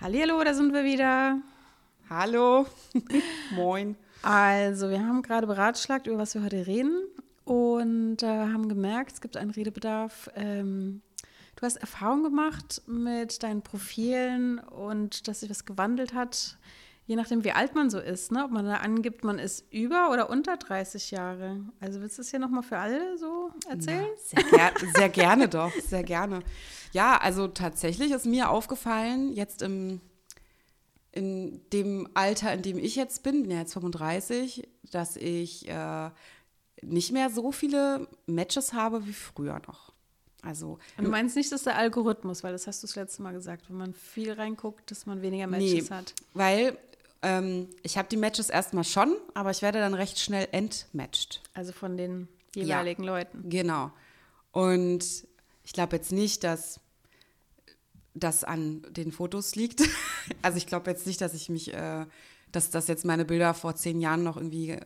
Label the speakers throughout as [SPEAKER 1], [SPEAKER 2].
[SPEAKER 1] Hallihallo, da sind wir wieder.
[SPEAKER 2] Hallo. Moin.
[SPEAKER 1] Also, wir haben gerade beratschlagt, über was wir heute reden und äh, haben gemerkt, es gibt einen Redebedarf. Ähm, du hast Erfahrung gemacht mit deinen Profilen und dass sich was gewandelt hat, je nachdem, wie alt man so ist. Ne? Ob man da angibt, man ist über oder unter 30 Jahre. Also, willst du es hier nochmal für alle so erzählen?
[SPEAKER 2] Sehr, ger sehr gerne doch, sehr gerne. Ja, also tatsächlich ist mir aufgefallen, jetzt im in dem Alter, in dem ich jetzt bin, bin ja jetzt 35, dass ich äh, nicht mehr so viele Matches habe wie früher noch. Also,
[SPEAKER 1] Und du meinst nicht, dass der Algorithmus, weil das hast du das letzte Mal gesagt, wenn man viel reinguckt, dass man weniger Matches
[SPEAKER 2] nee,
[SPEAKER 1] hat.
[SPEAKER 2] Weil ähm, ich habe die Matches erstmal schon, aber ich werde dann recht schnell entmatched.
[SPEAKER 1] Also von den jeweiligen
[SPEAKER 2] Ja.
[SPEAKER 1] Leuten.
[SPEAKER 2] Genau. Und ich glaube jetzt nicht, dass das an den Fotos liegt. Also ich glaube jetzt nicht, dass ich mich, äh, dass das jetzt meine Bilder vor zehn Jahren noch irgendwie äh,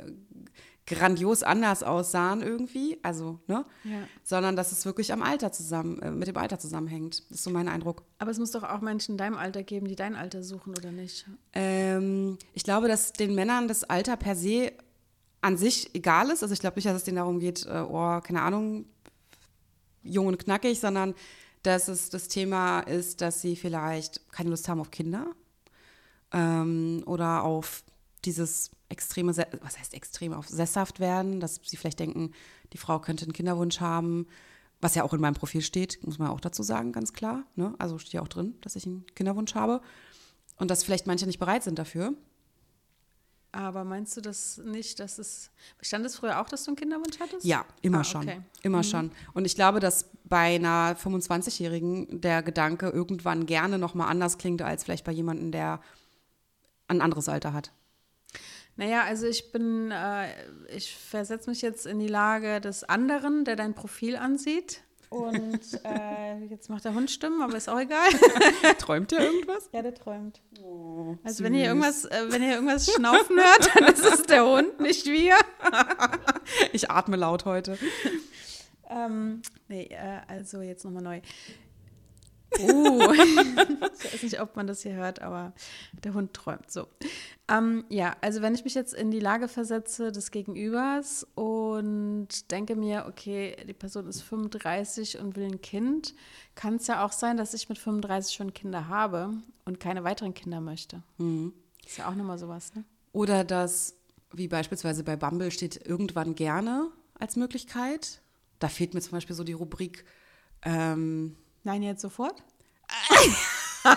[SPEAKER 2] grandios anders aussahen irgendwie. Also, ne?
[SPEAKER 1] Ja.
[SPEAKER 2] Sondern dass es wirklich am Alter zusammen, äh, mit dem Alter zusammenhängt. Das ist so mein Eindruck.
[SPEAKER 1] Aber es muss doch auch Menschen in deinem Alter geben, die dein Alter suchen, oder nicht?
[SPEAKER 2] Ähm, ich glaube, dass den Männern das Alter per se an sich egal ist. Also ich glaube nicht, dass es denen darum geht, äh, oh, keine Ahnung, jung und knackig, sondern dass es das Thema ist, dass sie vielleicht keine Lust haben auf Kinder ähm, oder auf dieses extreme, was heißt extrem, auf sesshaft werden, dass sie vielleicht denken, die Frau könnte einen Kinderwunsch haben, was ja auch in meinem Profil steht, muss man auch dazu sagen, ganz klar. Ne? Also steht ja auch drin, dass ich einen Kinderwunsch habe und dass vielleicht manche nicht bereit sind dafür.
[SPEAKER 1] Aber meinst du das nicht, dass es. Stand es früher auch, dass du einen Kinderwunsch hattest?
[SPEAKER 2] Ja, immer
[SPEAKER 1] Ah,
[SPEAKER 2] schon.
[SPEAKER 1] okay.
[SPEAKER 2] Immer schon. Und ich glaube, dass bei einer 25-Jährigen der Gedanke irgendwann gerne nochmal anders klingt, als vielleicht bei jemandem, der ein anderes Alter hat.
[SPEAKER 1] Naja, also ich bin, äh, ich versetze mich jetzt in die Lage des anderen, der dein Profil ansieht. Und äh, jetzt macht der Hund Stimmen, aber ist auch egal.
[SPEAKER 2] Träumt ihr irgendwas?
[SPEAKER 1] Ja, der träumt.
[SPEAKER 2] Oh,
[SPEAKER 1] Also wenn ihr irgendwas, äh, wenn ihr irgendwas schnaufen hört, dann ist es der Hund, nicht wir.
[SPEAKER 2] Ich atme laut heute.
[SPEAKER 1] Ähm, nee, äh, also jetzt nochmal neu. Uh, ich weiß nicht, ob man das hier hört, aber der Hund träumt so. Ähm, ja, also wenn ich mich jetzt in die Lage versetze des Gegenübers und denke mir, okay, die Person ist 35 und will ein Kind, kann es ja auch sein, dass ich mit 35 schon Kinder habe und keine weiteren Kinder möchte. Ist ja auch nochmal sowas, ne?
[SPEAKER 2] Oder dass, wie beispielsweise bei Bumble steht, irgendwann gerne als Möglichkeit. Da fehlt mir zum Beispiel so die Rubrik, ähm,
[SPEAKER 1] Nein, jetzt sofort?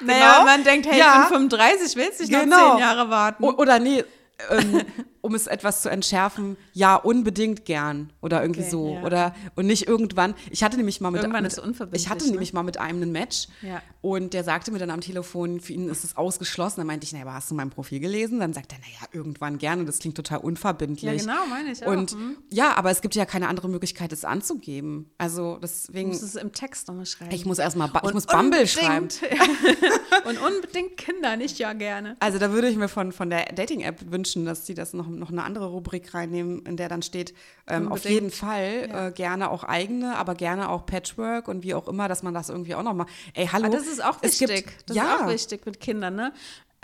[SPEAKER 1] naja,
[SPEAKER 2] Genau.
[SPEAKER 1] man denkt, hey,
[SPEAKER 2] Ja.
[SPEAKER 1] ich bin 35, willst nicht noch
[SPEAKER 2] Genau.
[SPEAKER 1] zehn Jahre warten?
[SPEAKER 2] O oder nee, ähm, um es etwas zu entschärfen, ja, unbedingt gern oder irgendwie
[SPEAKER 1] Okay,
[SPEAKER 2] so.
[SPEAKER 1] ja.
[SPEAKER 2] Oder und nicht irgendwann. Ich hatte nämlich mal mit,
[SPEAKER 1] Irgendwann ist unverbindlich,
[SPEAKER 2] Ich hatte
[SPEAKER 1] ne?
[SPEAKER 2] nämlich mal mit einem ein Match
[SPEAKER 1] Ja.
[SPEAKER 2] und der sagte mir dann am Telefon, für ihn ist es ausgeschlossen. Dann meinte ich, naja, aber hast du mein Profil gelesen? Dann sagt er, naja, irgendwann gerne, das klingt total unverbindlich.
[SPEAKER 1] Ja, genau, meine ich auch.
[SPEAKER 2] Und
[SPEAKER 1] Mhm.
[SPEAKER 2] ja, aber es gibt ja keine andere Möglichkeit, es anzugeben. Also
[SPEAKER 1] Du
[SPEAKER 2] deswegen,
[SPEAKER 1] musst es im Text nochmal schreiben.
[SPEAKER 2] ich muss erstmal, ich
[SPEAKER 1] Und
[SPEAKER 2] muss Bumble schreiben.
[SPEAKER 1] Und unbedingt Kinder, nicht ja gerne.
[SPEAKER 2] Also da würde ich mir von, von der Dating-App wünschen, dass sie das noch, noch eine andere Rubrik reinnehmen, in der dann steht, ähm, auf jeden Fall
[SPEAKER 1] Ja.
[SPEAKER 2] äh, gerne auch eigene, aber gerne auch Patchwork und wie auch immer, dass man das irgendwie auch noch mal. Ey, hallo.
[SPEAKER 1] Aber das ist auch wichtig.
[SPEAKER 2] Gibt,
[SPEAKER 1] das
[SPEAKER 2] ja,
[SPEAKER 1] ist auch wichtig mit Kindern, ne?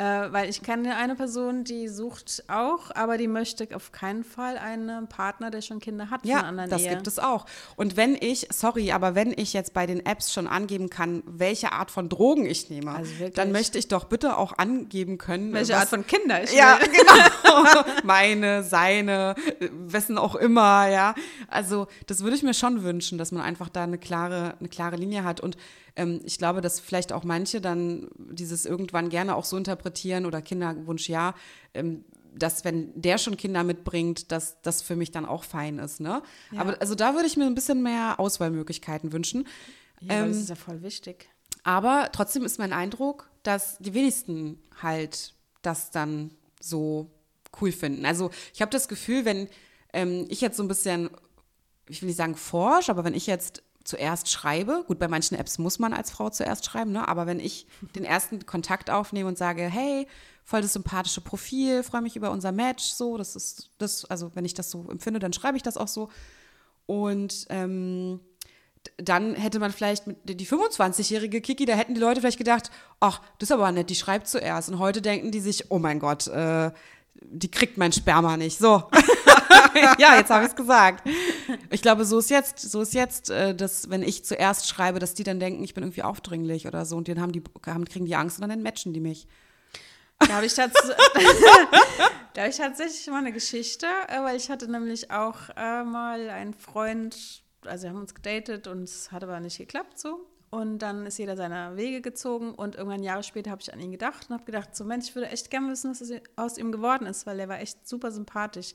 [SPEAKER 1] Äh, weil ich kenne eine Person, die sucht auch, aber die möchte auf keinen Fall einen Partner, der schon Kinder hat
[SPEAKER 2] Ja, das
[SPEAKER 1] Ehe.
[SPEAKER 2] gibt es auch. Und wenn ich, sorry, aber wenn ich jetzt bei den Apps schon angeben kann, welche Art von Drogen ich nehme,
[SPEAKER 1] Also
[SPEAKER 2] dann möchte ich doch bitte auch angeben können,
[SPEAKER 1] Welche
[SPEAKER 2] was-
[SPEAKER 1] Art von Kinder ich
[SPEAKER 2] Ja,
[SPEAKER 1] will.
[SPEAKER 2] genau. Meine, seine, wessen auch immer, ja. Also, das würde ich mir schon wünschen, dass man einfach da eine klare, eine klare Linie hat. Und ähm, ich glaube, dass vielleicht auch manche dann dieses irgendwann gerne auch so interpretieren oder Kinderwunsch ja, ähm, dass wenn der schon Kinder mitbringt, dass das für mich dann auch fein ist, ne?
[SPEAKER 1] Ja.
[SPEAKER 2] Aber also da würde ich mir ein bisschen mehr Auswahlmöglichkeiten wünschen.
[SPEAKER 1] Ja, aber das
[SPEAKER 2] Ähm,
[SPEAKER 1] ist ja voll wichtig.
[SPEAKER 2] aber trotzdem ist mein Eindruck, dass die wenigsten halt das dann so cool finden. Also ich habe das Gefühl, wenn ähm, ich jetzt so ein bisschen, ich will nicht sagen forsch, aber wenn ich jetzt zuerst schreibe, gut, bei manchen Apps muss man als Frau zuerst schreiben, ne? aber wenn ich den ersten Kontakt aufnehme und sage, hey, voll das sympathische Profil, freue mich über unser Match, so, das ist das, also wenn ich das so empfinde, dann schreibe ich das auch so. Und ähm, dann hätte man vielleicht mit die 25-jährige Kiki, da hätten die Leute vielleicht gedacht, ach, das ist aber nett, die schreibt zuerst. Und heute denken die sich, oh mein Gott, äh, die kriegt mein Sperma nicht. So. ja, jetzt habe ich es gesagt. Ich glaube, so ist jetzt, so ist jetzt, äh, dass wenn ich zuerst schreibe, dass die dann denken, ich bin irgendwie aufdringlich oder so und dann haben die, haben, kriegen die Angst und dann matchen die mich.
[SPEAKER 1] Da habe ich, tats hab ich tatsächlich mal eine Geschichte, äh, weil ich hatte nämlich auch äh, mal einen Freund, also wir haben uns gedatet und es hat aber nicht geklappt so. Und dann ist jeder seiner Wege gezogen und irgendwann Jahre später habe ich an ihn gedacht und habe gedacht, so Mensch, ich würde echt gerne wissen, was aus ihm geworden ist, weil er war echt super sympathisch.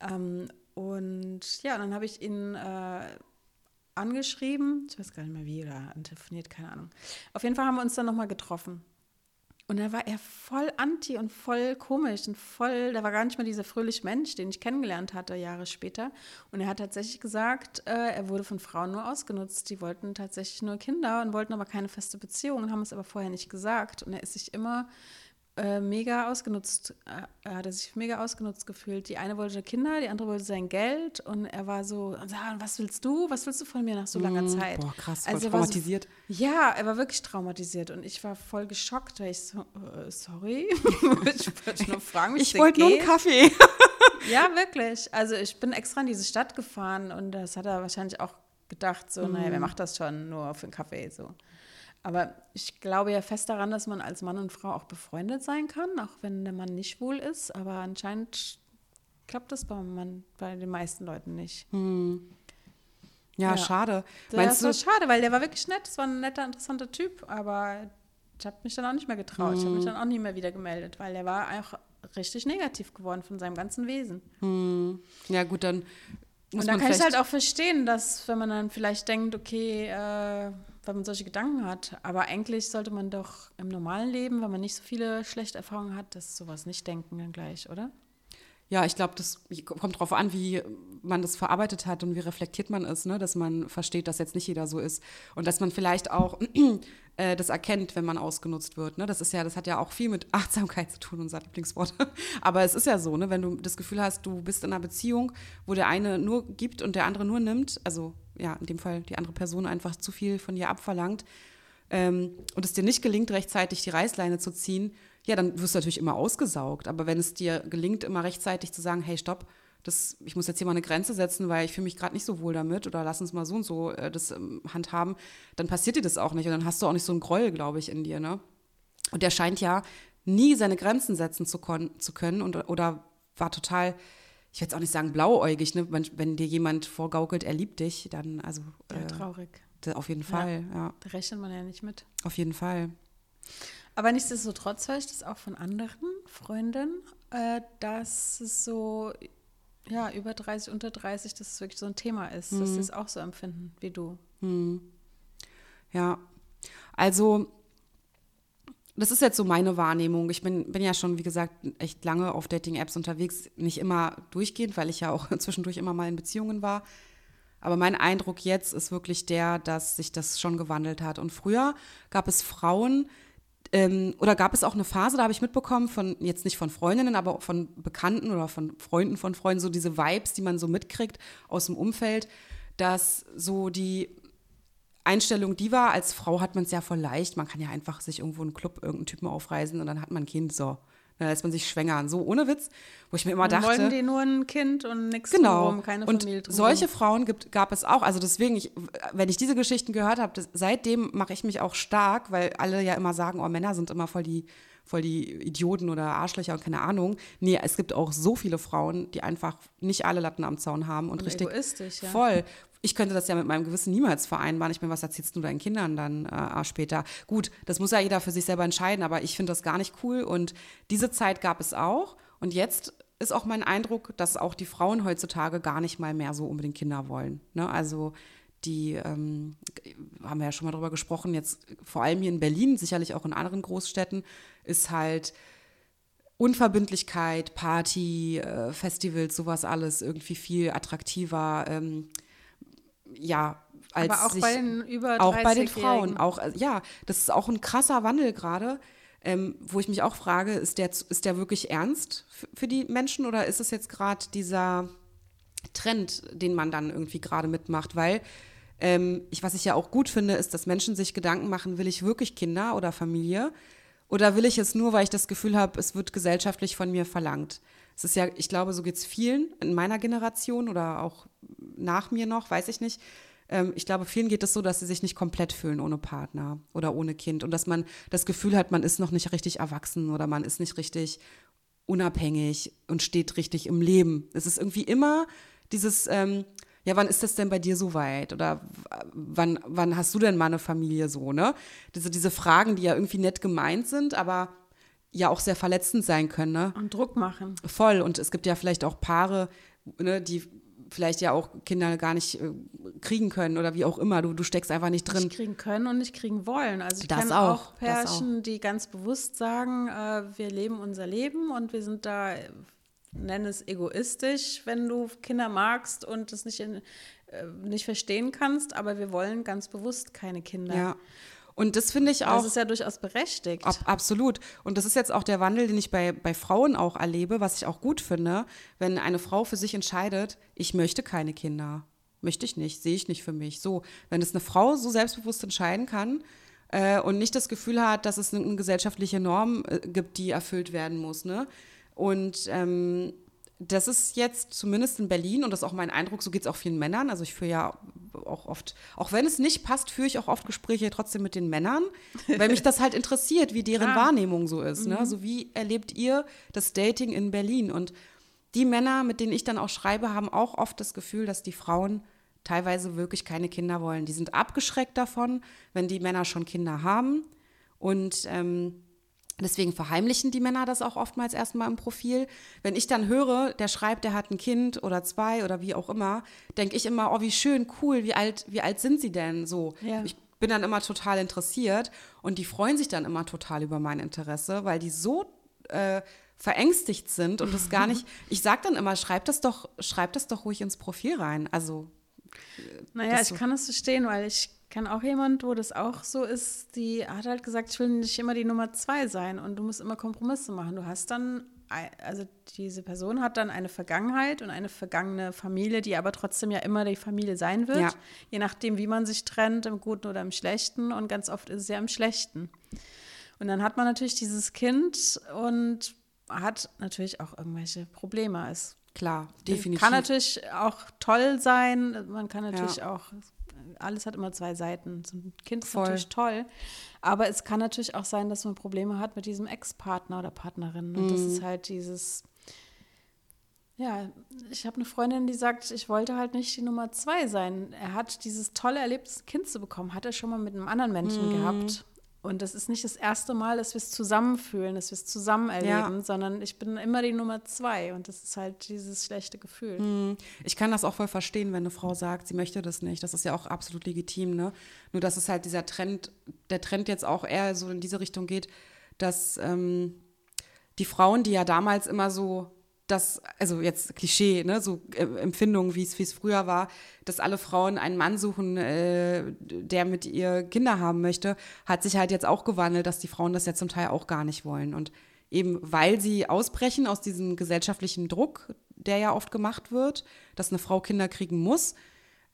[SPEAKER 1] Ähm, und ja, dann habe ich ihn äh, angeschrieben, ich weiß gar nicht mehr wie, oder telefoniert, keine Ahnung. Auf jeden Fall haben wir uns dann nochmal getroffen. Und da war er voll anti und voll komisch und voll, da war gar nicht mehr dieser fröhliche Mensch, den ich kennengelernt hatte Jahre später. Und er hat tatsächlich gesagt, äh, er wurde von Frauen nur ausgenutzt. Die wollten tatsächlich nur Kinder und wollten aber keine feste Beziehung und haben es aber vorher nicht gesagt. Und er ist sich immer äh, mega ausgenutzt, äh, er hat sich mega ausgenutzt gefühlt. Die eine wollte Kinder, die andere wollte sein Geld und er war so, was willst du? Was willst du von mir nach so langer mm, Zeit?
[SPEAKER 2] Boah, krass, also traumatisiert.
[SPEAKER 1] So, ja, er war wirklich traumatisiert und ich war voll geschockt, weil ich so, äh, sorry, ich wollte nur fragen,
[SPEAKER 2] Ich wollte nur einen Kaffee.
[SPEAKER 1] ja, wirklich. Also ich bin extra in diese Stadt gefahren und das hat er wahrscheinlich auch gedacht, so, mm. naja, wer macht das schon nur für einen Kaffee, so. Aber ich glaube ja fest daran, dass man als Mann und Frau auch befreundet sein kann, auch wenn der Mann nicht wohl ist. Aber anscheinend klappt das bei, man, bei den meisten Leuten nicht.
[SPEAKER 2] Hm. Ja, ja, schade.
[SPEAKER 1] Das Meinst war schade, weil der war wirklich nett. Das war ein netter, interessanter Typ. Aber ich habe mich dann auch nicht mehr getraut. Hm. Ich habe mich dann auch nie mehr wieder gemeldet, weil der war auch richtig negativ geworden von seinem ganzen Wesen.
[SPEAKER 2] Hm. Ja, gut, dann.
[SPEAKER 1] Muss und da kann ich halt auch verstehen, dass wenn man dann vielleicht denkt, okay, äh, weil man solche Gedanken hat. Aber eigentlich sollte man doch im normalen Leben, wenn man nicht so viele schlechte Erfahrungen hat, das sowas nicht denken dann gleich, oder?
[SPEAKER 2] Ja, ich glaube, das kommt darauf an, wie man das verarbeitet hat und wie reflektiert man ist, ne? dass man versteht, dass jetzt nicht jeder so ist und dass man vielleicht auch äh, das erkennt, wenn man ausgenutzt wird. Ne? Das ist ja, das hat ja auch viel mit Achtsamkeit zu tun, unser Lieblingswort. Aber es ist ja so, ne? wenn du das Gefühl hast, du bist in einer Beziehung, wo der eine nur gibt und der andere nur nimmt, also ja, in dem Fall die andere Person einfach zu viel von dir abverlangt ähm, und es dir nicht gelingt, rechtzeitig die Reißleine zu ziehen, ja, dann wirst du natürlich immer ausgesaugt. Aber wenn es dir gelingt, immer rechtzeitig zu sagen, hey, stopp, das, ich muss jetzt hier mal eine Grenze setzen, weil ich fühle mich gerade nicht so wohl damit oder lass uns mal so und so äh, das ähm, handhaben, dann passiert dir das auch nicht und dann hast du auch nicht so einen Groll, glaube ich, in dir. Ne? Und der scheint ja nie seine Grenzen setzen zu, zu können und, oder war total, ich will jetzt auch nicht sagen blauäugig, ne? wenn, wenn dir jemand vorgaukelt, er liebt dich, dann also.
[SPEAKER 1] Äh, ja, traurig.
[SPEAKER 2] Auf jeden Fall, ja. ja.
[SPEAKER 1] Da rechnet man ja nicht mit.
[SPEAKER 2] Auf jeden Fall.
[SPEAKER 1] Aber nichtsdestotrotz höre ich das auch von anderen Freundinnen, äh, dass es so, ja, über 30, unter 30, dass es wirklich so ein Thema ist, mhm. dass sie es auch so empfinden wie du.
[SPEAKER 2] Mhm. Ja, also das ist jetzt so meine Wahrnehmung. Ich bin, bin ja schon, wie gesagt, echt lange auf Dating-Apps unterwegs. Nicht immer durchgehend, weil ich ja auch zwischendurch immer mal in Beziehungen war. Aber mein Eindruck jetzt ist wirklich der, dass sich das schon gewandelt hat. Und früher gab es Frauen, ähm, oder gab es auch eine Phase, da habe ich mitbekommen, von jetzt nicht von Freundinnen, aber von Bekannten oder von Freunden von Freunden, so diese Vibes, die man so mitkriegt aus dem Umfeld, dass so die Einstellung die war, als Frau hat man es ja voll leicht. Man kann ja einfach sich irgendwo in einen Club irgendeinen Typen aufreisen und dann hat man ein Kind. So. Dann lässt man sich schwängern. So ohne Witz, wo ich mir immer dachte.
[SPEAKER 1] Wollen die nur ein Kind und nichts
[SPEAKER 2] genau.
[SPEAKER 1] drumherum, keine
[SPEAKER 2] und
[SPEAKER 1] Familie drumherum.
[SPEAKER 2] Solche Frauen gibt, gab es auch. Also deswegen, ich, wenn ich diese Geschichten gehört habe, seitdem mache ich mich auch stark, weil alle ja immer sagen, oh, Männer sind immer voll die, voll die Idioten oder Arschlöcher und keine Ahnung. Nee, es gibt auch so viele Frauen, die einfach nicht alle Latten am Zaun haben und, und richtig
[SPEAKER 1] ja.
[SPEAKER 2] voll ich könnte das ja mit meinem Gewissen niemals vereinbaren. Ich meine, was erzählst du deinen Kindern dann äh, später? Gut, das muss ja jeder für sich selber entscheiden, aber ich finde das gar nicht cool. Und diese Zeit gab es auch. Und jetzt ist auch mein Eindruck, dass auch die Frauen heutzutage gar nicht mal mehr so unbedingt Kinder wollen. Ne? Also die ähm, haben wir ja schon mal drüber gesprochen, jetzt vor allem hier in Berlin, sicherlich auch in anderen Großstädten, ist halt Unverbindlichkeit, Party, äh, Festivals, sowas alles irgendwie viel attraktiver. Ähm, ja, als
[SPEAKER 1] Aber auch
[SPEAKER 2] sich,
[SPEAKER 1] bei den über
[SPEAKER 2] Auch bei den Frauen. Auch, äh, ja, das ist auch ein krasser Wandel gerade, ähm, wo ich mich auch frage, ist der, ist der wirklich ernst für die Menschen oder ist es jetzt gerade dieser, Trend, den man dann irgendwie gerade mitmacht, weil ähm, ich, was ich ja auch gut finde, ist, dass Menschen sich Gedanken machen, will ich wirklich Kinder oder Familie? Oder will ich es nur, weil ich das Gefühl habe, es wird gesellschaftlich von mir verlangt? Es ist ja, ich glaube, so geht es vielen in meiner Generation oder auch nach mir noch, weiß ich nicht. Ähm, ich glaube, vielen geht es so, dass sie sich nicht komplett fühlen ohne Partner oder ohne Kind und dass man das Gefühl hat, man ist noch nicht richtig erwachsen oder man ist nicht richtig unabhängig und steht richtig im Leben. Es ist irgendwie immer dieses, ähm, ja, wann ist das denn bei dir so weit? Oder wann, wann hast du denn mal eine Familie so, ne? Diese, diese Fragen, die ja irgendwie nett gemeint sind, aber ja auch sehr verletzend sein können, ne?
[SPEAKER 1] Und Druck machen.
[SPEAKER 2] Voll. Und es gibt ja vielleicht auch Paare, ne, die vielleicht ja auch Kinder gar nicht äh, kriegen können oder wie auch immer. Du, du steckst einfach nicht drin.
[SPEAKER 1] Nicht kriegen können und nicht kriegen wollen. Also ich kenne
[SPEAKER 2] auch,
[SPEAKER 1] auch Pärchen, die ganz bewusst sagen, äh, wir leben unser Leben und wir sind da nenne es egoistisch, wenn du Kinder magst und es nicht, in, äh, nicht verstehen kannst, aber wir wollen ganz bewusst keine Kinder.
[SPEAKER 2] Ja. Und das finde ich auch. Das
[SPEAKER 1] ist ja durchaus berechtigt.
[SPEAKER 2] Ab, absolut. Und das ist jetzt auch der Wandel, den ich bei, bei Frauen auch erlebe, was ich auch gut finde, wenn eine Frau für sich entscheidet, ich möchte keine Kinder. Möchte ich nicht, sehe ich nicht für mich. So, wenn es eine Frau so selbstbewusst entscheiden kann, äh, und nicht das Gefühl hat, dass es eine gesellschaftliche Norm äh, gibt, die erfüllt werden muss. Ne? Und ähm, das ist jetzt zumindest in Berlin und das ist auch mein Eindruck, so geht es auch vielen Männern. Also ich führe ja auch oft, auch wenn es nicht passt, führe ich auch oft Gespräche trotzdem mit den Männern, weil mich das halt interessiert, wie deren ah. Wahrnehmung so ist. Ne? Mhm. Also wie erlebt ihr das Dating in Berlin? Und die Männer, mit denen ich dann auch schreibe, haben auch oft das Gefühl, dass die Frauen teilweise wirklich keine Kinder wollen. Die sind abgeschreckt davon, wenn die Männer schon Kinder haben. Und ähm, Deswegen verheimlichen die Männer das auch oftmals erstmal im Profil. Wenn ich dann höre, der schreibt, der hat ein Kind oder zwei oder wie auch immer, denke ich immer, oh, wie schön, cool, wie alt, wie alt sind sie denn so? Ja. Ich bin dann immer total interessiert und die freuen sich dann immer total über mein Interesse, weil die so äh, verängstigt sind und das gar nicht. Ich sage dann immer, schreib das doch, schreib das doch ruhig ins Profil rein. Also
[SPEAKER 1] naja, ich so. kann das verstehen, weil ich kenne auch jemand, wo das auch so ist, die hat halt gesagt, ich will nicht immer die Nummer zwei sein und du musst immer Kompromisse machen. Du hast dann, also diese Person hat dann eine Vergangenheit und eine vergangene Familie, die aber trotzdem ja immer die Familie sein wird, ja. je nachdem, wie man sich trennt, im Guten oder im Schlechten und ganz oft ist es ja im Schlechten. Und dann hat man natürlich dieses Kind und hat natürlich auch irgendwelche Probleme. Es
[SPEAKER 2] Klar, definitiv.
[SPEAKER 1] Kann natürlich auch toll sein. Man kann natürlich ja. auch alles hat immer zwei Seiten. So ein Kind ist Voll. natürlich toll, aber es kann natürlich auch sein, dass man Probleme hat mit diesem Ex-Partner oder Partnerin. Und mhm. das ist halt dieses, ja, ich habe eine Freundin, die sagt, ich wollte halt nicht die Nummer zwei sein. Er hat dieses tolle Erlebnis, ein Kind zu bekommen, hat er schon mal mit einem anderen Menschen mhm. gehabt. Und das ist nicht das erste Mal, dass wir es zusammenfühlen, dass wir es zusammen erleben, ja. sondern ich bin immer die Nummer zwei und das ist halt dieses schlechte Gefühl.
[SPEAKER 2] Hm. Ich kann das auch voll verstehen, wenn eine Frau sagt, sie möchte das nicht. Das ist ja auch absolut legitim, ne? Nur dass es halt dieser Trend, der Trend jetzt auch eher so in diese Richtung geht, dass ähm, die Frauen, die ja damals immer so dass, also jetzt Klischee, ne, so äh, Empfindungen, wie es früher war, dass alle Frauen einen Mann suchen, äh, der mit ihr Kinder haben möchte, hat sich halt jetzt auch gewandelt, dass die Frauen das ja zum Teil auch gar nicht wollen. Und eben weil sie ausbrechen aus diesem gesellschaftlichen Druck, der ja oft gemacht wird, dass eine Frau Kinder kriegen muss,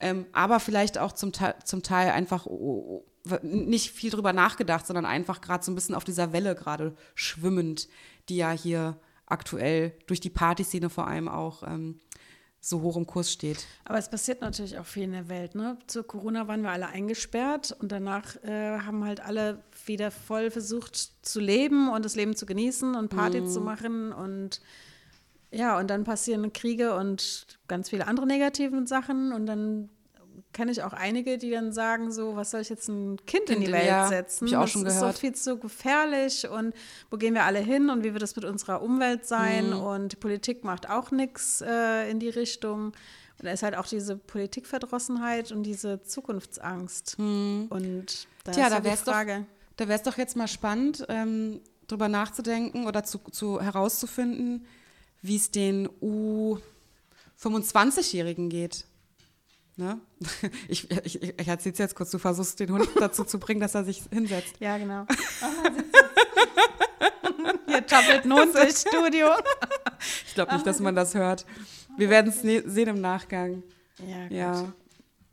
[SPEAKER 2] ähm, aber vielleicht auch zum, Teil, zum Teil einfach oh, oh, nicht viel drüber nachgedacht, sondern einfach gerade so ein bisschen auf dieser Welle gerade schwimmend, die ja hier aktuell durch die Partyszene vor allem auch ähm, so hoch im Kurs steht.
[SPEAKER 1] Aber es passiert natürlich auch viel in der Welt. Ne? Zu Corona waren wir alle eingesperrt und danach äh, haben halt alle wieder voll versucht zu leben und das Leben zu genießen und Party mm. zu machen und ja, und dann passieren Kriege und ganz viele andere negative Sachen und dann kenne ich auch einige, die dann sagen so, was soll ich jetzt ein Kind in die Welt ja, setzen?
[SPEAKER 2] Ich auch schon das gehört.
[SPEAKER 1] ist so viel zu gefährlich und wo gehen wir alle hin und wie wird das mit unserer Umwelt sein? Mhm. Und die Politik macht auch nichts äh, in die Richtung. Und da ist halt auch diese Politikverdrossenheit und diese Zukunftsangst. Mhm. Und
[SPEAKER 2] da Tja, ist da die Frage. Doch, da wäre es doch jetzt mal spannend, ähm, drüber nachzudenken oder zu, zu herauszufinden, wie es den U25-Jährigen geht. Ne? Ich, ich, ich erzähle es jetzt kurz, du versuchst den Hund dazu zu bringen, dass er sich hinsetzt.
[SPEAKER 1] Ja, genau. Hier tappelt ein Hund durchs Studio.
[SPEAKER 2] Ich glaube nicht, dass man das hört. Wir werden es sehen im Nachgang.
[SPEAKER 1] Ja, gut.
[SPEAKER 2] Ja.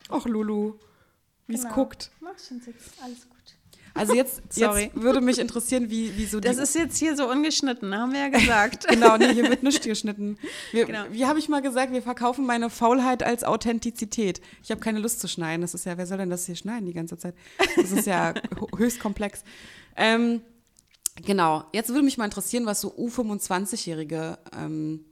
[SPEAKER 2] Ach, Lulu, wie es
[SPEAKER 1] Genau.
[SPEAKER 2] guckt.
[SPEAKER 1] Mach schon Six, alles gut.
[SPEAKER 2] Also jetzt,
[SPEAKER 1] Sorry.
[SPEAKER 2] jetzt würde mich interessieren, wie, wie so die
[SPEAKER 1] Das ist jetzt hier so ungeschnitten, haben wir ja gesagt.
[SPEAKER 2] Genau, nee, hier wird nichts geschnitten. Wir,
[SPEAKER 1] Genau.
[SPEAKER 2] Wie habe ich mal gesagt, wir verkaufen meine Faulheit als Authentizität. Ich habe keine Lust zu schneiden. Das ist ja, wer soll denn das hier schneiden die ganze Zeit? Das ist ja höchst komplex. Ähm, genau, jetzt würde mich mal interessieren, was so U25-Jährige ähm,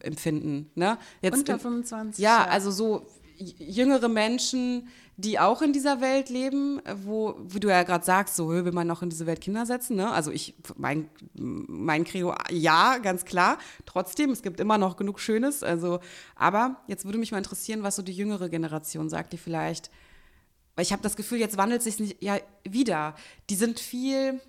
[SPEAKER 2] empfinden. Ne? Jetzt
[SPEAKER 1] Unter
[SPEAKER 2] in-
[SPEAKER 1] 25.
[SPEAKER 2] ja, also so jüngere Menschen, die auch in dieser Welt leben, wo, wie du ja gerade sagst, so will man noch in diese Welt Kinder setzen, ne? Also ich, mein, mein Credo, ja, ganz klar. Trotzdem, es gibt immer noch genug Schönes. Also, aber jetzt würde mich mal interessieren, was so die jüngere Generation sagt, die vielleicht, weil ich habe das Gefühl, jetzt wandelt sich nicht ja wieder. Die sind viel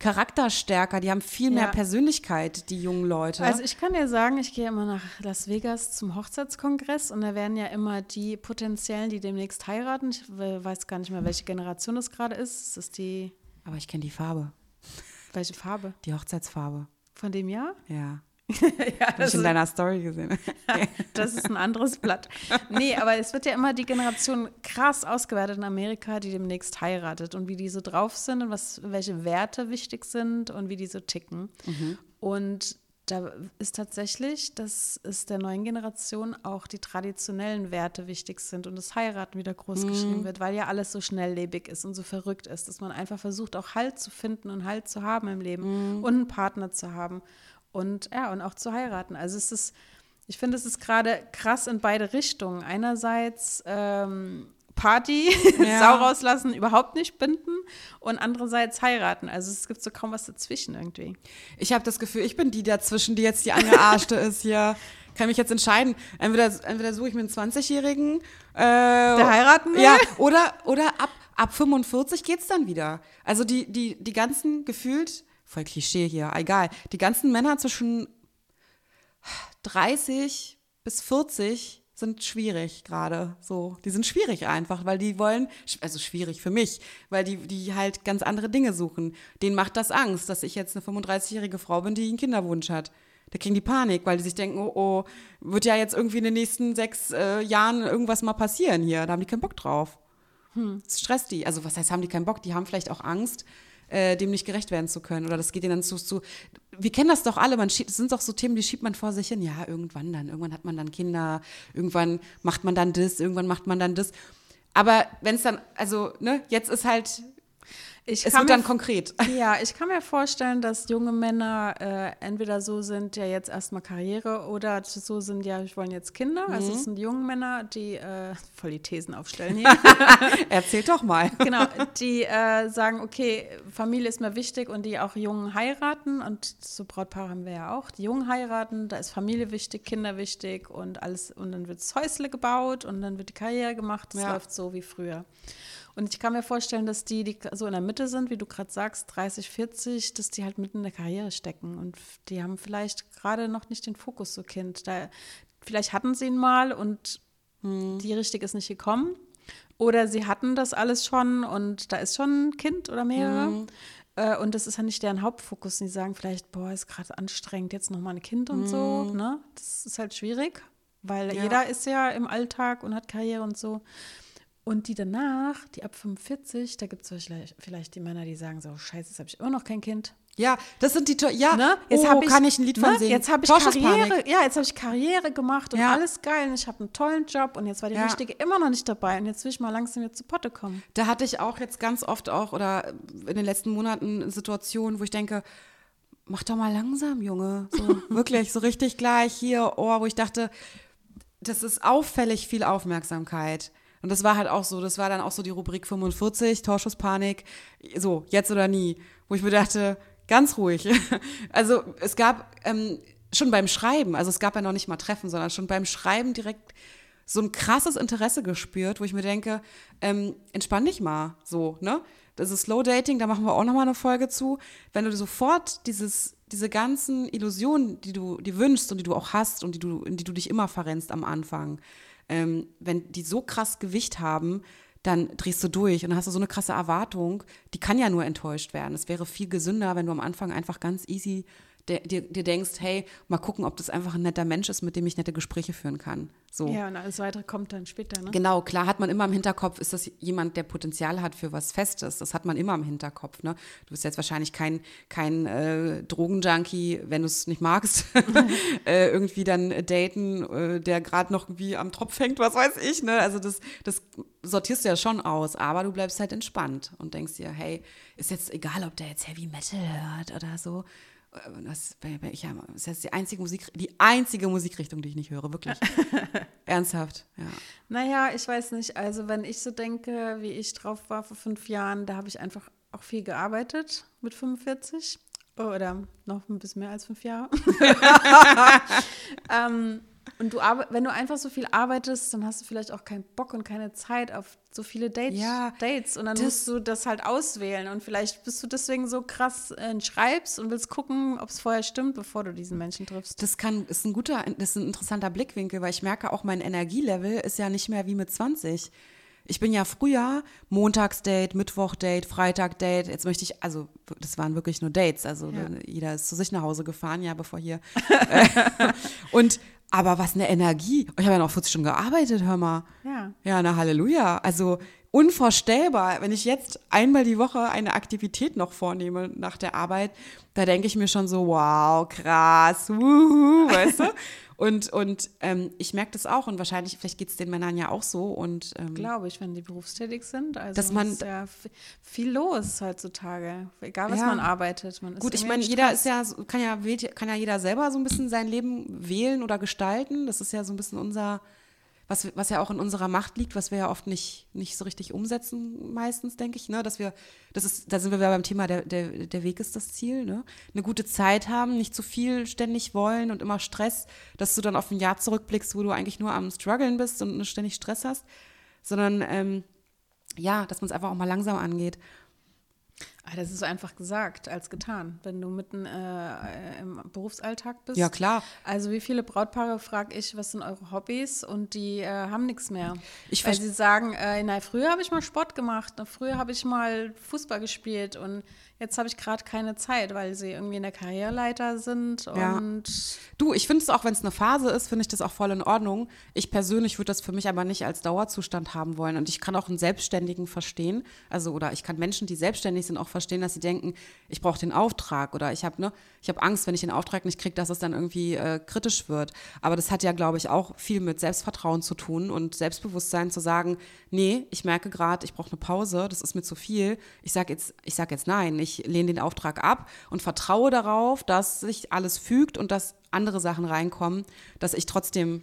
[SPEAKER 2] charakterstärker, die haben viel mehr
[SPEAKER 1] Ja.
[SPEAKER 2] Persönlichkeit, die jungen Leute.
[SPEAKER 1] Also ich kann dir sagen, ich gehe immer nach Las Vegas zum Hochzeitskongress und da werden ja immer die Potenziellen, die demnächst heiraten. Ich we- weiß gar nicht mehr, welche Generation das gerade ist. Ist das die,
[SPEAKER 2] aber ich kenne die Farbe,
[SPEAKER 1] welche Farbe?
[SPEAKER 2] die Hochzeitsfarbe.
[SPEAKER 1] Von dem Jahr?
[SPEAKER 2] Ja.
[SPEAKER 1] ja,
[SPEAKER 2] Hab ich in deiner Story gesehen.
[SPEAKER 1] Das ist ein anderes Blatt. Nee, aber es wird ja immer die Generation krass ausgewertet in Amerika, die demnächst heiratet und wie die so drauf sind und was, welche Werte wichtig sind und wie die so ticken. Und da ist tatsächlich, dass es der neuen Generation auch die traditionellen Werte wichtig sind und das Heiraten wieder groß geschrieben wird, weil ja alles so schnelllebig ist und so verrückt ist, dass man einfach versucht, auch Halt zu finden und Halt zu haben im Leben und einen Partner zu haben und ja, und auch zu heiraten. Also es ist, ich finde, es ist gerade krass in beide Richtungen. Einerseits ähm, Party,
[SPEAKER 2] Ja.
[SPEAKER 1] Sau rauslassen, überhaupt nicht binden und andererseits heiraten. Also es gibt so kaum was dazwischen irgendwie.
[SPEAKER 2] Ich habe das Gefühl, ich bin die dazwischen, die jetzt die angearschte ist hier. Kann mich jetzt entscheiden. Entweder, entweder suche ich mir einen 20-Jährigen. Äh,
[SPEAKER 1] Der heiraten will?
[SPEAKER 2] Ja, oder, oder ab, ab 45 geht's dann wieder. Also die, die, die ganzen gefühlt, voll Klischee hier, egal, die ganzen Männer zwischen 30 bis 40 sind schwierig gerade so. Die sind schwierig einfach, weil die wollen, also schwierig für mich, weil die, die halt ganz andere Dinge suchen. Denen macht das Angst, dass ich jetzt eine 35-jährige Frau bin, die einen Kinderwunsch hat. Da kriegen die Panik, weil die sich denken, oh, oh, wird ja jetzt irgendwie in den nächsten sechs äh, Jahren irgendwas mal passieren hier. Da haben die keinen Bock drauf. Das stresst die. Also was heißt, haben die keinen Bock? Die haben vielleicht auch Angst, äh, dem nicht gerecht werden zu können. Oder das geht ihnen dann zu, zu wir kennen das doch alle, man schiebt, das sind doch so Themen, die schiebt man vor sich hin. Ja, irgendwann dann. Irgendwann hat man dann Kinder, irgendwann macht man dann das, irgendwann macht man dann das. Aber wenn es dann, also, ne, jetzt ist halt,
[SPEAKER 1] Ich
[SPEAKER 2] es wird dann konkret.
[SPEAKER 1] Ja, ich kann mir vorstellen, dass junge Männer äh, entweder so sind, ja jetzt erstmal Karriere oder so sind, ja, ich wollen jetzt Kinder. Also es sind junge Männer, die äh, voll die Thesen aufstellen hier.
[SPEAKER 2] Erzähl doch mal.
[SPEAKER 1] genau, die äh, sagen, okay, Familie ist mir wichtig und die auch jungen heiraten und so Brautpaare haben wir ja auch, die jungen heiraten, da ist Familie wichtig, Kinder wichtig und alles und dann wird das Häusle gebaut und dann wird die Karriere gemacht, das
[SPEAKER 2] Ja.
[SPEAKER 1] läuft so wie früher. Und ich kann mir vorstellen, dass die, die so in der Mitte sind, wie du gerade sagst, 30, 40, dass die halt mitten in der Karriere stecken und die haben vielleicht gerade noch nicht den Fokus so Kind. Da, vielleicht hatten sie ihn mal und die richtig ist nicht gekommen. Oder sie hatten das alles schon und da ist schon ein Kind oder mehrere. Äh, Und das ist ja nicht deren Hauptfokus. Und die sagen vielleicht, boah, ist gerade anstrengend, jetzt nochmal ein Kind und so. Ne? Das ist halt schwierig, weil
[SPEAKER 2] Ja.
[SPEAKER 1] jeder ist ja im Alltag und hat Karriere und so. Und die danach, die ab 45, da gibt es vielleicht, vielleicht die Männer, die sagen so, scheiße, jetzt habe ich immer noch kein Kind.
[SPEAKER 2] Ja, das sind die, ja,
[SPEAKER 1] Ne?
[SPEAKER 2] oh,
[SPEAKER 1] hab
[SPEAKER 2] kann ich ein Lied von
[SPEAKER 1] ne?
[SPEAKER 2] singen.
[SPEAKER 1] Jetzt habe ich. Karriere, ja, jetzt habe ich Karriere gemacht und
[SPEAKER 2] Ja.
[SPEAKER 1] alles geil und ich habe einen tollen Job und jetzt war die
[SPEAKER 2] Ja.
[SPEAKER 1] richtige immer noch nicht dabei und jetzt will ich mal langsam wieder zu Potte kommen.
[SPEAKER 2] Da hatte ich auch jetzt ganz oft auch oder in den letzten Monaten Situationen, wo ich denke, mach doch mal langsam, Junge. So wirklich, so richtig gleich hier, oh, wo ich dachte, das ist auffällig viel Aufmerksamkeit. Und das war halt auch so, das war dann auch so die Rubrik 45, Torschusspanik, so, jetzt oder nie, wo ich mir dachte, ganz ruhig. Also es gab ähm, schon beim Schreiben, also es gab ja noch nicht mal Treffen, sondern schon beim Schreiben direkt so ein krasses Interesse gespürt, wo ich mir denke, ähm, entspann dich mal so, ne? Das ist Slow Dating, da machen wir auch noch mal eine Folge zu. Wenn du sofort dieses, diese ganzen Illusionen, die du dir wünschst und die du auch hast und die du, in die du dich immer verrennst am Anfang, ähm, wenn die so krass Gewicht haben, dann drehst du durch und dann hast du so eine krasse Erwartung, die kann ja nur enttäuscht werden. Es wäre viel gesünder, wenn du am Anfang einfach ganz easy dir, dir denkst, hey, mal gucken, ob das einfach ein netter Mensch ist, mit dem ich nette Gespräche führen kann. So.
[SPEAKER 1] Ja, und alles weitere kommt dann später, ne?
[SPEAKER 2] Genau, klar hat man immer im Hinterkopf, ist das jemand, der Potenzial hat für was Festes. Das hat man immer im Hinterkopf. Ne? Du bist jetzt wahrscheinlich kein, kein äh, Drogenjunkie, wenn du es nicht magst, äh, irgendwie dann daten, äh, der gerade noch irgendwie am Tropf hängt, was weiß ich. Ne? Also das, das sortierst du ja schon aus, aber du bleibst halt entspannt und denkst dir, hey, ist jetzt egal, ob der jetzt Heavy Metal hört oder so. Das, ich, ja, das ist die einzige Musik, die einzige Musikrichtung, die ich nicht höre, wirklich. Ernsthaft, ja.
[SPEAKER 1] Naja, ich weiß nicht. Also, wenn ich so denke, wie ich drauf war vor fünf Jahren, da habe ich einfach auch viel gearbeitet mit 45. Oder noch ein bisschen mehr als fünf Jahre. ähm, und du wenn du einfach so viel arbeitest, dann hast du vielleicht auch keinen Bock und keine Zeit auf so viele Date
[SPEAKER 2] ja,
[SPEAKER 1] Dates. Und dann musst du das halt auswählen. Und vielleicht bist du deswegen so krass äh, schreibst und willst gucken, ob es vorher stimmt, bevor du diesen Menschen triffst.
[SPEAKER 2] Das kann, ist ein guter, das ist ein interessanter Blickwinkel, weil ich merke auch, mein Energielevel ist ja nicht mehr wie mit 20. Ich bin ja früher Montagsdate, Mittwochdate, Freitagdate. Jetzt möchte ich, also das waren wirklich nur Dates. Also ja. jeder ist zu sich nach Hause gefahren, ja, bevor hier. und aber was eine Energie. Ich habe ja noch 40 Stunden gearbeitet, hör mal.
[SPEAKER 1] Ja.
[SPEAKER 2] Ja, na Halleluja. Also unvorstellbar, wenn ich jetzt einmal die Woche eine Aktivität noch vornehme nach der Arbeit, da denke ich mir schon so, wow, krass, wuhu, weißt du? Und, und ähm, ich merke das auch und wahrscheinlich, vielleicht geht es den Männern ja auch so. Und, ähm,
[SPEAKER 1] Glaube ich, wenn die berufstätig sind. Also
[SPEAKER 2] dass man,
[SPEAKER 1] ist ja viel los heutzutage. Egal, was ja, man arbeitet. Man
[SPEAKER 2] gut, ich meine, jeder ist ja, kann ja, kann ja jeder selber so ein bisschen sein Leben wählen oder gestalten. Das ist ja so ein bisschen unser was, was ja auch in unserer Macht liegt, was wir ja oft nicht, nicht so richtig umsetzen, meistens, denke ich, ne? Dass wir, das ist, da sind wir wieder beim Thema, der, der, der Weg ist das Ziel, ne? Eine gute Zeit haben, nicht zu viel ständig wollen und immer Stress, dass du dann auf ein Jahr zurückblickst, wo du eigentlich nur am struggeln bist und ständig Stress hast, sondern ähm, ja, dass man es einfach auch mal langsam angeht.
[SPEAKER 1] Ah, das ist so einfach gesagt als getan, wenn du mitten äh, im Berufsalltag bist.
[SPEAKER 2] Ja, klar.
[SPEAKER 1] Also wie viele Brautpaare frage ich, was sind eure Hobbys? Und die äh, haben nichts mehr. Ich Weil sie sagen, äh, na, früher habe ich mal Sport gemacht, na, früher habe ich mal Fußball gespielt und jetzt habe ich gerade keine Zeit, weil sie irgendwie in der Karriereleiter sind.
[SPEAKER 2] Ja. Du, ich finde es auch, wenn es eine Phase ist, finde ich das auch voll in Ordnung. Ich persönlich würde das für mich aber nicht als Dauerzustand haben wollen. Und ich kann auch einen Selbstständigen verstehen. Also, oder ich kann Menschen, die selbstständig sind, auch verstehen, dass sie denken, ich brauche den Auftrag oder ich habe ne, ich Angst, wenn ich den Auftrag nicht kriege, dass es dann irgendwie äh, kritisch wird. Aber das hat ja, glaube ich, auch viel mit Selbstvertrauen zu tun und Selbstbewusstsein zu sagen, nee, ich merke gerade, ich brauche eine Pause, das ist mir zu viel. Ich sage jetzt, ich sag jetzt nein. Ich lehne den Auftrag ab und vertraue darauf, dass sich alles fügt und dass andere Sachen reinkommen, dass ich trotzdem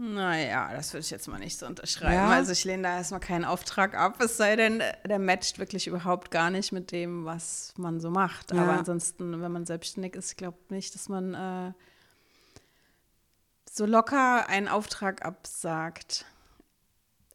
[SPEAKER 1] naja, das würde ich jetzt mal nicht so unterschreiben. Ja. Also ich lehne da erstmal keinen Auftrag ab, es sei denn, der matcht wirklich überhaupt gar nicht mit dem, was man so macht. Ja. Aber ansonsten, wenn man selbstständig ist, ich glaube nicht, dass man äh, so locker einen Auftrag absagt.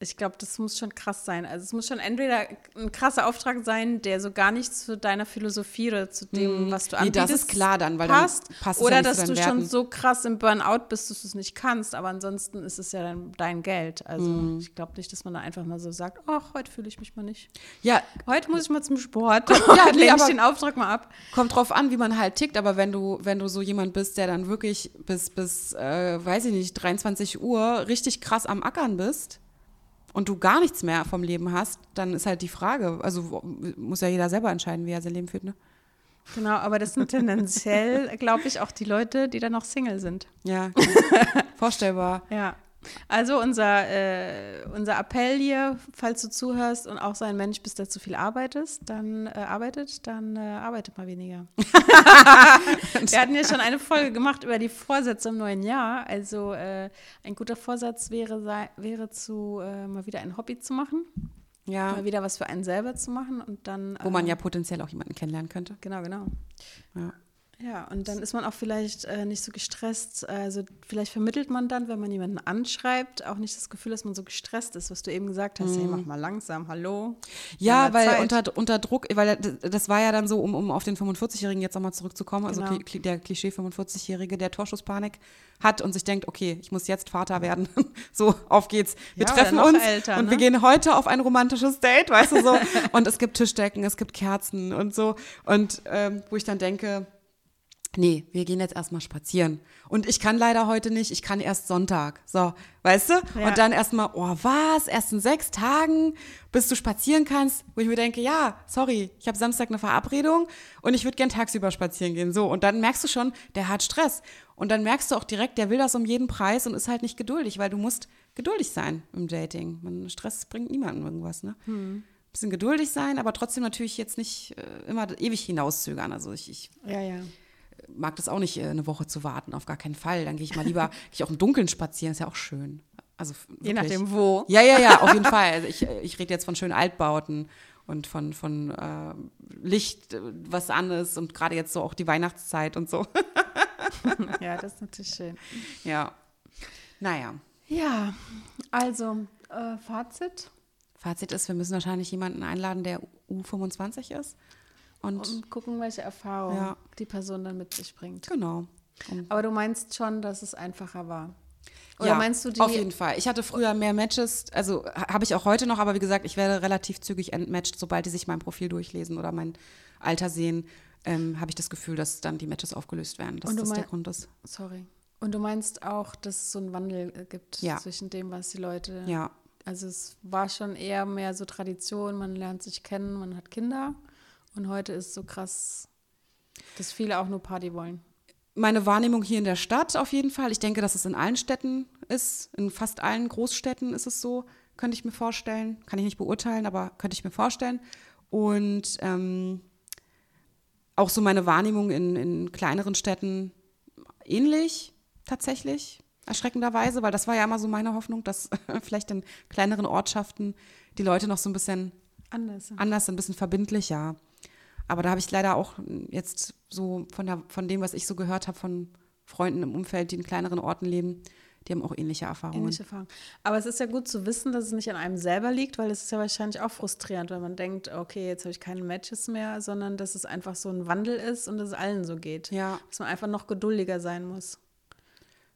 [SPEAKER 1] Ich glaube, das muss schon krass sein. Also es muss schon entweder ein krasser Auftrag sein, der so gar nicht zu deiner Philosophie oder zu dem, hm. was du anbietest,
[SPEAKER 2] nee, das ist klar dann, weil
[SPEAKER 1] passt.
[SPEAKER 2] Dann passt
[SPEAKER 1] oder
[SPEAKER 2] ja
[SPEAKER 1] dass du Werten. schon so krass im Burnout bist, dass du es nicht kannst. Aber ansonsten ist es ja dann dein Geld. Also mm. ich glaube nicht, dass man da einfach mal so sagt, ach, heute fühle ich mich mal nicht.
[SPEAKER 2] Ja.
[SPEAKER 1] Heute muss ich mal zum Sport. ja, nee, lehne ich den Auftrag mal ab.
[SPEAKER 2] Kommt drauf an, wie man halt tickt. Aber wenn du, wenn du so jemand bist, der dann wirklich bis, bis äh, weiß ich nicht, 23 Uhr richtig krass am Ackern bist, und du gar nichts mehr vom Leben hast, dann ist halt die Frage, also muss ja jeder selber entscheiden, wie er sein Leben führt, ne?
[SPEAKER 1] Genau, aber das sind tendenziell, glaube ich, auch die Leute, die dann noch Single sind.
[SPEAKER 2] Ja, vorstellbar.
[SPEAKER 1] Ja. Also unser, äh, unser Appell hier, falls du zuhörst und auch so ein Mensch bist, der zu viel arbeitest, dann äh, arbeitet, dann äh, arbeitet mal weniger. Wir hatten ja schon eine Folge gemacht über die Vorsätze im neuen Jahr. Also äh, ein guter Vorsatz wäre, wäre zu äh, mal wieder ein Hobby zu machen. Ja. Mal wieder was für einen selber zu machen und dann.
[SPEAKER 2] Wo man ja potenziell auch jemanden kennenlernen könnte.
[SPEAKER 1] Genau, genau.
[SPEAKER 2] Ja.
[SPEAKER 1] Ja, und dann ist man auch vielleicht äh, nicht so gestresst. Also vielleicht vermittelt man dann, wenn man jemanden anschreibt, auch nicht das Gefühl, dass man so gestresst ist, was du eben gesagt hast. Mhm. Hey, mach mal langsam, hallo.
[SPEAKER 2] Ja, weil unter, unter Druck, weil das war ja dann so, um, um auf den 45-Jährigen jetzt nochmal zurückzukommen, also genau. also der Klischee 45-Jährige, der Torschusspanik hat und sich denkt, okay, ich muss jetzt Vater werden. so, auf geht's. Wir ja, treffen uns älter, und ne? wir gehen heute auf ein romantisches Date, weißt du so. und es gibt Tischdecken, es gibt Kerzen und so. Und ähm, wo ich dann denke, nee, wir gehen jetzt erstmal spazieren. Und ich kann leider heute nicht, ich kann erst Sonntag. So, weißt du?
[SPEAKER 1] Ja.
[SPEAKER 2] Und dann erstmal, oh, was? Erst in sechs Tagen, bis du spazieren kannst? Wo ich mir denke, ja, sorry, ich habe Samstag eine Verabredung und ich würde gern tagsüber spazieren gehen. So, und dann merkst du schon, der hat Stress. Und dann merkst du auch direkt, der will das um jeden Preis und ist halt nicht geduldig, weil du musst geduldig sein im Dating. Man, Stress bringt niemandem irgendwas, ne?
[SPEAKER 1] Hm.
[SPEAKER 2] Bisschen geduldig sein, aber trotzdem natürlich jetzt nicht äh, immer ewig hinauszögern. Also ich, ich
[SPEAKER 1] Ja, ja.
[SPEAKER 2] Mag das auch nicht, äh, eine Woche zu warten, auf gar keinen Fall. Dann gehe ich mal lieber, gehe ich auch im Dunkeln spazieren, ist ja auch schön. Also
[SPEAKER 1] Je nachdem wo.
[SPEAKER 2] Ja, ja, ja, auf jeden Fall. Also ich, äh, ich rede jetzt von schönen Altbauten und von, von äh, Licht, äh, was an ist und gerade jetzt so auch die Weihnachtszeit und so.
[SPEAKER 1] Ja, das ist natürlich schön.
[SPEAKER 2] ja. Naja.
[SPEAKER 1] Ja, also äh, Fazit.
[SPEAKER 2] Fazit ist, wir müssen wahrscheinlich jemanden einladen, der U25 ist. Und
[SPEAKER 1] Und gucken, welche Erfahrung
[SPEAKER 2] Ja.
[SPEAKER 1] die Person dann mit sich bringt.
[SPEAKER 2] genau. Und
[SPEAKER 1] Aber du meinst schon, dass es einfacher war? Oder
[SPEAKER 2] ja,
[SPEAKER 1] meinst du die?
[SPEAKER 2] Auf jeden Fall. Ich hatte früher mehr Matches, also ha- habe ich auch heute noch, aber wie gesagt, ich werde relativ zügig entmatcht, sobald die sich mein Profil durchlesen oder mein Alter sehen, ähm, habe ich das Gefühl, dass dann die Matches aufgelöst werden, dass das der Grund ist.
[SPEAKER 1] Sorry. Und du meinst auch, dass es so einen Wandel äh, gibt
[SPEAKER 2] Ja.
[SPEAKER 1] zwischen dem, was die Leute.
[SPEAKER 2] Ja,
[SPEAKER 1] Also es war schon eher mehr so Tradition, man lernt sich kennen, man hat Kinder. Und heute ist so krass, dass viele auch nur Party wollen.
[SPEAKER 2] meine Wahrnehmung hier in der Stadt auf jeden Fall. Ich denke, dass es in allen Städten ist. In fast allen Großstädten ist es so. Könnte ich mir vorstellen. Kann ich nicht beurteilen, aber könnte ich mir vorstellen. Und ähm, auch so meine Wahrnehmung in, in kleineren Städten ähnlich tatsächlich. Erschreckenderweise, weil das war ja immer so meine Hoffnung, dass vielleicht in kleineren Ortschaften die Leute noch so ein bisschen
[SPEAKER 1] Anders.
[SPEAKER 2] anders, ein bisschen verbindlicher. Aber da habe ich leider auch jetzt so von, der, von dem, was ich so gehört habe von Freunden im Umfeld, die in kleineren Orten leben, die haben auch ähnliche Erfahrungen.
[SPEAKER 1] Ähnliche Erfahrung. Aber es ist ja gut zu wissen, dass es nicht an einem selber liegt, weil es ist ja wahrscheinlich auch frustrierend, wenn man denkt, okay, jetzt habe ich keine Matches mehr, sondern dass es einfach so ein Wandel ist und dass es allen so geht.
[SPEAKER 2] Ja,
[SPEAKER 1] Dass man einfach noch geduldiger sein muss.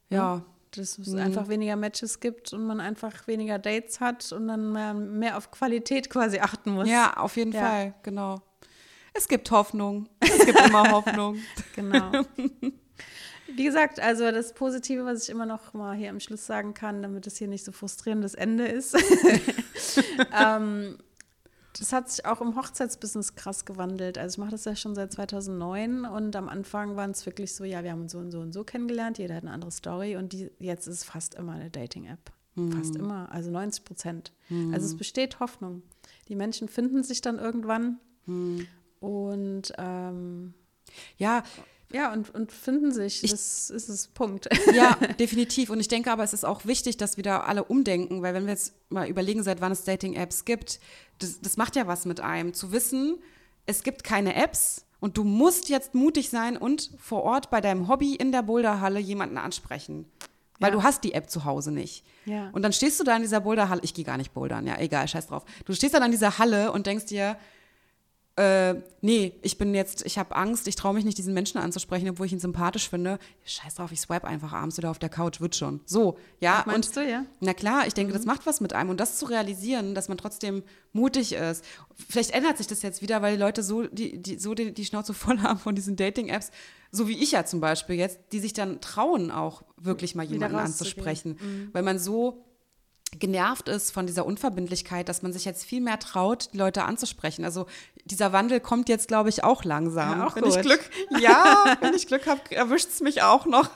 [SPEAKER 2] ja,
[SPEAKER 1] Dass es
[SPEAKER 2] Mhm.
[SPEAKER 1] einfach weniger Matches gibt und man einfach weniger Dates hat und dann mehr, mehr auf Qualität quasi achten muss.
[SPEAKER 2] ja, auf jeden
[SPEAKER 1] Ja.
[SPEAKER 2] Fall, genau. Es gibt Hoffnung. Es gibt immer Hoffnung.
[SPEAKER 1] Genau. Wie gesagt, also das Positive, was ich immer noch mal hier am Schluss sagen kann, damit es hier nicht so frustrierendes Ende ist. ähm, das hat sich auch im Hochzeitsbusiness krass gewandelt. Also ich mache das ja schon seit 2009 und am Anfang waren es wirklich so, ja, wir haben uns so und so und so kennengelernt, jeder hat eine andere Story und die, jetzt ist es fast immer eine Dating-App. Fast immer, also 90 Prozent. Also es besteht Hoffnung. Die Menschen finden sich dann irgendwann und ähm,
[SPEAKER 2] Ja,
[SPEAKER 1] ja, und, und finden sich. das ist es, Punkt.
[SPEAKER 2] ja, definitiv. Und ich denke aber, es ist auch wichtig, dass wieder alle umdenken, weil wenn wir jetzt mal überlegen, seit wann es Dating-Apps gibt, das, das macht ja was mit einem. Zu wissen, es gibt keine Apps und du musst jetzt mutig sein und vor Ort bei deinem Hobby in der Boulderhalle jemanden ansprechen. Weil
[SPEAKER 1] Ja.
[SPEAKER 2] du hast die App zu Hause nicht.
[SPEAKER 1] Ja.
[SPEAKER 2] Und dann stehst du da in dieser Boulderhalle, ich gehe gar nicht bouldern, ja, egal, scheiß drauf. Du stehst dann an dieser Halle und denkst dir, äh, nee, ich bin jetzt, ich habe Angst, ich traue mich nicht, diesen Menschen anzusprechen, obwohl ich ihn sympathisch finde. Scheiß drauf, ich swipe einfach abends wieder auf der Couch, wird schon. So, ja.
[SPEAKER 1] Meinst du, ja?
[SPEAKER 2] Na klar, ich denke, das macht was mit einem. Und das zu realisieren, dass man trotzdem mutig ist. Vielleicht ändert sich das jetzt wieder, weil die Leute so die, die, so die, die Schnauze voll haben von diesen Dating-Apps, so wie ich ja zum Beispiel jetzt, die sich dann trauen, auch wirklich mal jemanden anzusprechen. Weil man so genervt ist von dieser Unverbindlichkeit, dass man sich jetzt viel mehr traut, die Leute anzusprechen. Also dieser Wandel kommt jetzt, glaube ich, auch langsam.
[SPEAKER 1] Ja, auch
[SPEAKER 2] wenn
[SPEAKER 1] gut.
[SPEAKER 2] ich Glück, ja, wenn ich Glück habe, erwischt es mich auch noch.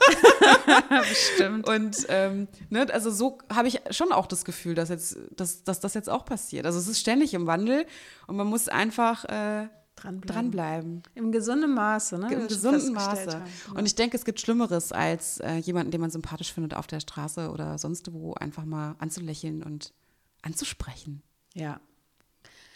[SPEAKER 1] Bestimmt.
[SPEAKER 2] Und ähm, ne, also so habe ich schon auch das Gefühl, dass, jetzt, dass, dass das jetzt auch passiert. Also es ist ständig im Wandel und man muss einfach äh,
[SPEAKER 1] Dranbleiben.
[SPEAKER 2] dranbleiben.
[SPEAKER 1] Im gesunden Maße, ne?
[SPEAKER 2] Im gesunden Maße.
[SPEAKER 1] haben. Genau.
[SPEAKER 2] Und ich denke, es gibt Schlimmeres, als äh, jemanden, den man sympathisch findet auf der Straße oder sonst wo, einfach mal anzulächeln und anzusprechen.
[SPEAKER 1] ja.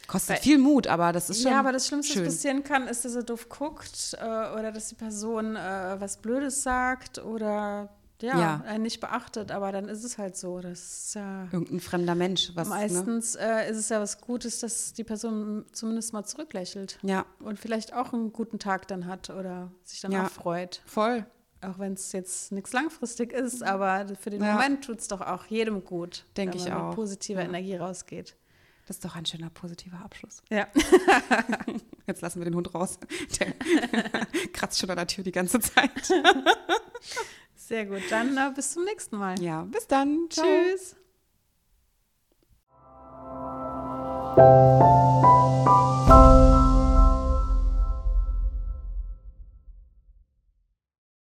[SPEAKER 2] Kostet
[SPEAKER 1] Weil-
[SPEAKER 2] viel Mut, aber das ist schon
[SPEAKER 1] ja, aber das Schlimmste,
[SPEAKER 2] schön.
[SPEAKER 1] was passieren kann, ist, dass er doof guckt äh, oder dass die Person äh, was Blödes sagt oder ja,
[SPEAKER 2] Ja.
[SPEAKER 1] einen nicht beachtet. Aber dann ist es halt so. Das ist ja
[SPEAKER 2] Irgendein fremder Mensch, was, ne?
[SPEAKER 1] meistens äh, ist es ja was Gutes, dass die Person zumindest mal zurücklächelt
[SPEAKER 2] Ja,
[SPEAKER 1] und vielleicht auch einen guten Tag dann hat oder sich dann
[SPEAKER 2] Ja.
[SPEAKER 1] auch freut.
[SPEAKER 2] voll.
[SPEAKER 1] Auch wenn es jetzt nichts langfristig ist, aber für den
[SPEAKER 2] Ja.
[SPEAKER 1] Moment tut es doch auch jedem gut,
[SPEAKER 2] Denk
[SPEAKER 1] wenn
[SPEAKER 2] ich
[SPEAKER 1] man
[SPEAKER 2] auch.
[SPEAKER 1] mit positiver. Energie rausgeht.
[SPEAKER 2] Das ist doch ein schöner positiver Abschluss.
[SPEAKER 1] Ja.
[SPEAKER 2] Jetzt lassen wir den Hund raus. Der kratzt schon an der Tür die ganze Zeit.
[SPEAKER 1] Sehr gut. Dann äh, bis zum nächsten Mal.
[SPEAKER 2] Ja, bis dann. Ciao.
[SPEAKER 1] Tschüss.